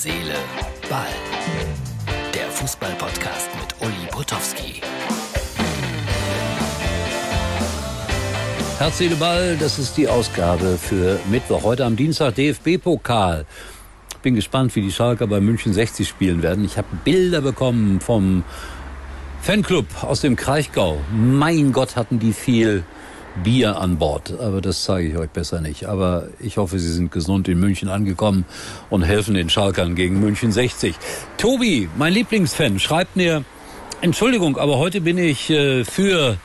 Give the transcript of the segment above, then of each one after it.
Seele, Ball. Der Fußball-Podcast mit Uli Potowski. Herz, Seele, Ball, das ist die Ausgabe für Mittwoch. Heute am Dienstag DFB-Pokal. Bin gespannt, wie die Schalker bei München 60 spielen werden. Ich habe Bilder bekommen vom Fanclub aus dem Kraichgau. Mein Gott, hatten die viel Bier an Bord. Aber das zeige ich euch besser nicht. Aber ich hoffe, Sie sind gesund in München angekommen und helfen den Schalkern gegen München 60. Tobi, mein Lieblingsfan, schreibt mir, Entschuldigung, aber heute bin ich äh, für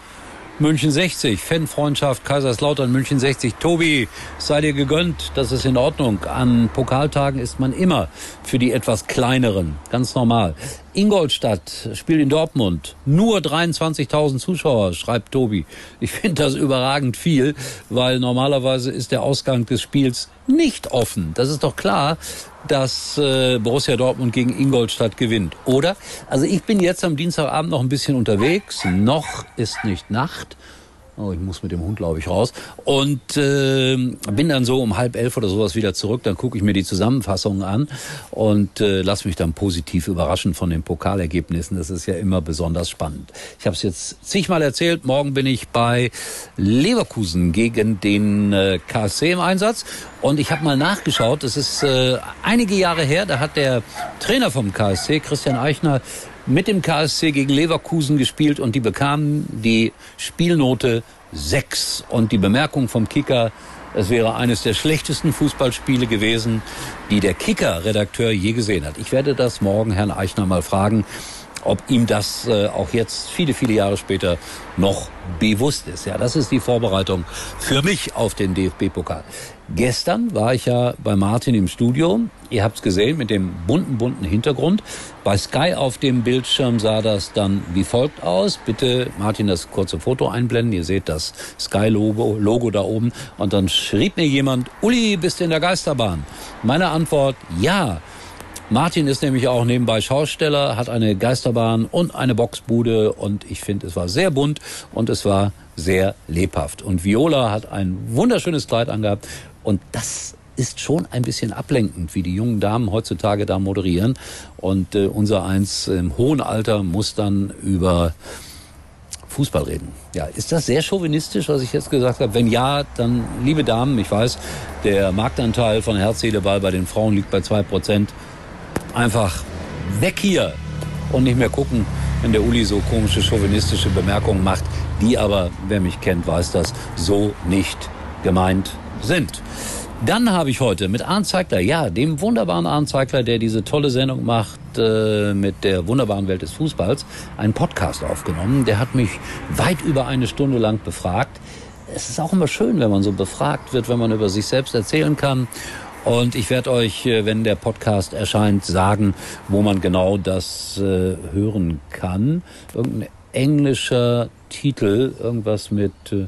München 60, Fanfreundschaft Kaiserslautern München 60. Tobi, sei dir gegönnt, das ist in Ordnung. An Pokaltagen ist man immer für die etwas kleineren, ganz normal. Ingolstadt spielt in Dortmund. Nur 23.000 Zuschauer, schreibt Tobi. Ich finde das überragend viel, weil normalerweise ist der Ausgang des Spiels nicht offen. Das ist doch klar, dass äh, Borussia Dortmund gegen Ingolstadt gewinnt, oder? Also ich bin jetzt am Dienstagabend noch ein bisschen unterwegs. Noch ist nicht Nacht. Oh, ich muss mit dem Hund, glaube ich, raus. Und äh, bin dann so um halb elf oder sowas wieder zurück. Dann gucke ich mir die Zusammenfassungen an und äh, lasse mich dann positiv überraschen von den Pokalergebnissen. Das ist ja immer besonders spannend. Ich habe es jetzt zigmal erzählt. Morgen bin ich bei Leverkusen gegen den äh, KSC im Einsatz. Und ich habe mal nachgeschaut. Es ist äh, einige Jahre her. Da hat der Trainer vom KSC, Christian Eichner, mit dem KSC gegen Leverkusen gespielt und die bekamen die Spielnote 6. Und die Bemerkung vom Kicker, es wäre eines der schlechtesten Fußballspiele gewesen, die der Kicker-Redakteur je gesehen hat. Ich werde das morgen Herrn Eichner mal fragen, ob ihm das äh, auch jetzt viele, viele Jahre später noch bewusst ist. Ja, das ist die Vorbereitung für mich auf den DFB-Pokal. Gestern war ich ja bei Martin im Studio. Ihr habt's gesehen mit dem bunten, bunten Hintergrund. Bei Sky auf dem Bildschirm sah das dann wie folgt aus. Bitte, Martin, das kurze Foto einblenden. Ihr seht das Sky-Logo Logo da oben. Und dann schrieb mir jemand, Uli, bist du in der Geisterbahn? Meine Antwort, ja. Martin ist nämlich auch nebenbei Schausteller, hat eine Geisterbahn und eine Boxbude und ich finde, es war sehr bunt und es war sehr lebhaft. Und Viola hat ein wunderschönes Kleid angehabt und das ist schon ein bisschen ablenkend, wie die jungen Damen heutzutage da moderieren. Und äh, unser eins im hohen Alter muss dann über Fußball reden. Ja, ist das sehr chauvinistisch, was ich jetzt gesagt habe? Wenn ja, dann, liebe Damen, ich weiß, der Marktanteil von Herz, bei den Frauen liegt bei zwei Prozent. Einfach weg hier und nicht mehr gucken, wenn der Uli so komische chauvinistische Bemerkungen macht, die aber, wer mich kennt, weiß das, so nicht gemeint sind. Dann habe ich heute mit Arndt Zeigler, ja, dem wunderbaren Arndt Zeigler, der diese tolle Sendung macht äh, mit der wunderbaren Welt des Fußballs, einen Podcast aufgenommen. Der hat mich weit über eine Stunde lang befragt. Es ist auch immer schön, wenn man so befragt wird, wenn man über sich selbst erzählen kann. Und ich werde euch, äh, wenn der Podcast erscheint, sagen, wo man genau das äh, hören kann. Irgendein englischer Titel, irgendwas mit äh,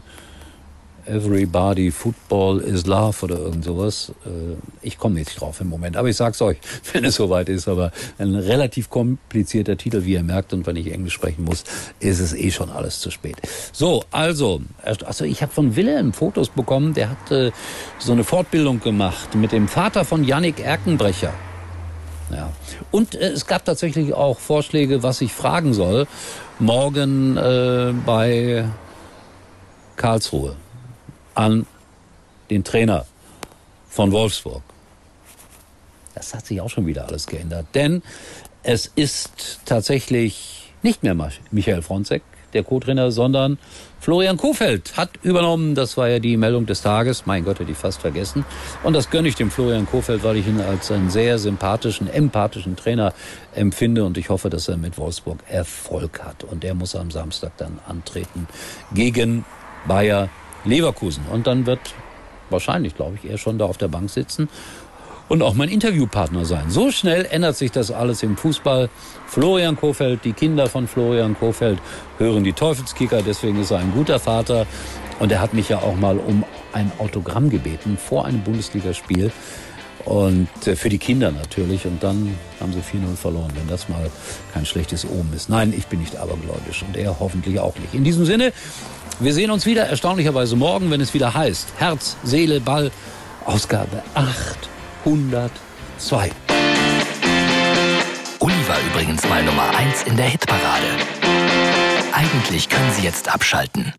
Everybody Football is Love oder irgend sowas. Äh, ich komme nicht drauf im Moment, aber ich sag's euch, wenn es soweit ist. Aber ein relativ komplizierter Titel, wie ihr merkt, und wenn ich Englisch sprechen muss, ist es eh schon alles zu spät. So, also, also ich habe von Wilhelm Fotos bekommen. Der hat äh, so eine Fortbildung gemacht mit dem Vater von Yannick Erkenbrecher. Ja. Und äh, es gab tatsächlich auch Vorschläge, was ich fragen soll, morgen äh, bei Karlsruhe an den Trainer von Wolfsburg. Das hat sich auch schon wieder alles geändert. Denn es ist tatsächlich nicht mehr Michael Fronzek, der Co-Trainer, sondern Florian Kofeld hat übernommen. Das war ja die Meldung des Tages. Mein Gott, hätte ich fast vergessen. Und das gönne ich dem Florian Kofeld, weil ich ihn als einen sehr sympathischen, empathischen Trainer empfinde. Und ich hoffe, dass er mit Wolfsburg Erfolg hat. Und er muss am Samstag dann antreten gegen Bayer Leverkusen. Und dann wird wahrscheinlich, glaube ich, er schon da auf der Bank sitzen und auch mein Interviewpartner sein. So schnell ändert sich das alles im Fußball. Florian Kofeld, die Kinder von Florian Kofeld hören die Teufelskicker, deswegen ist er ein guter Vater. Und er hat mich ja auch mal um ein Autogramm gebeten vor einem Bundesligaspiel. Und äh, für die Kinder natürlich. Und dann haben sie 4-0 verloren, wenn das mal kein schlechtes Omen ist. Nein, ich bin nicht abergläubisch und er hoffentlich auch nicht. In diesem Sinne, wir sehen uns wieder erstaunlicherweise morgen, wenn es wieder heißt Herz, Seele, Ball, Ausgabe 802. Die war übrigens mal Nummer 1 in der Hitparade. Eigentlich können Sie jetzt abschalten.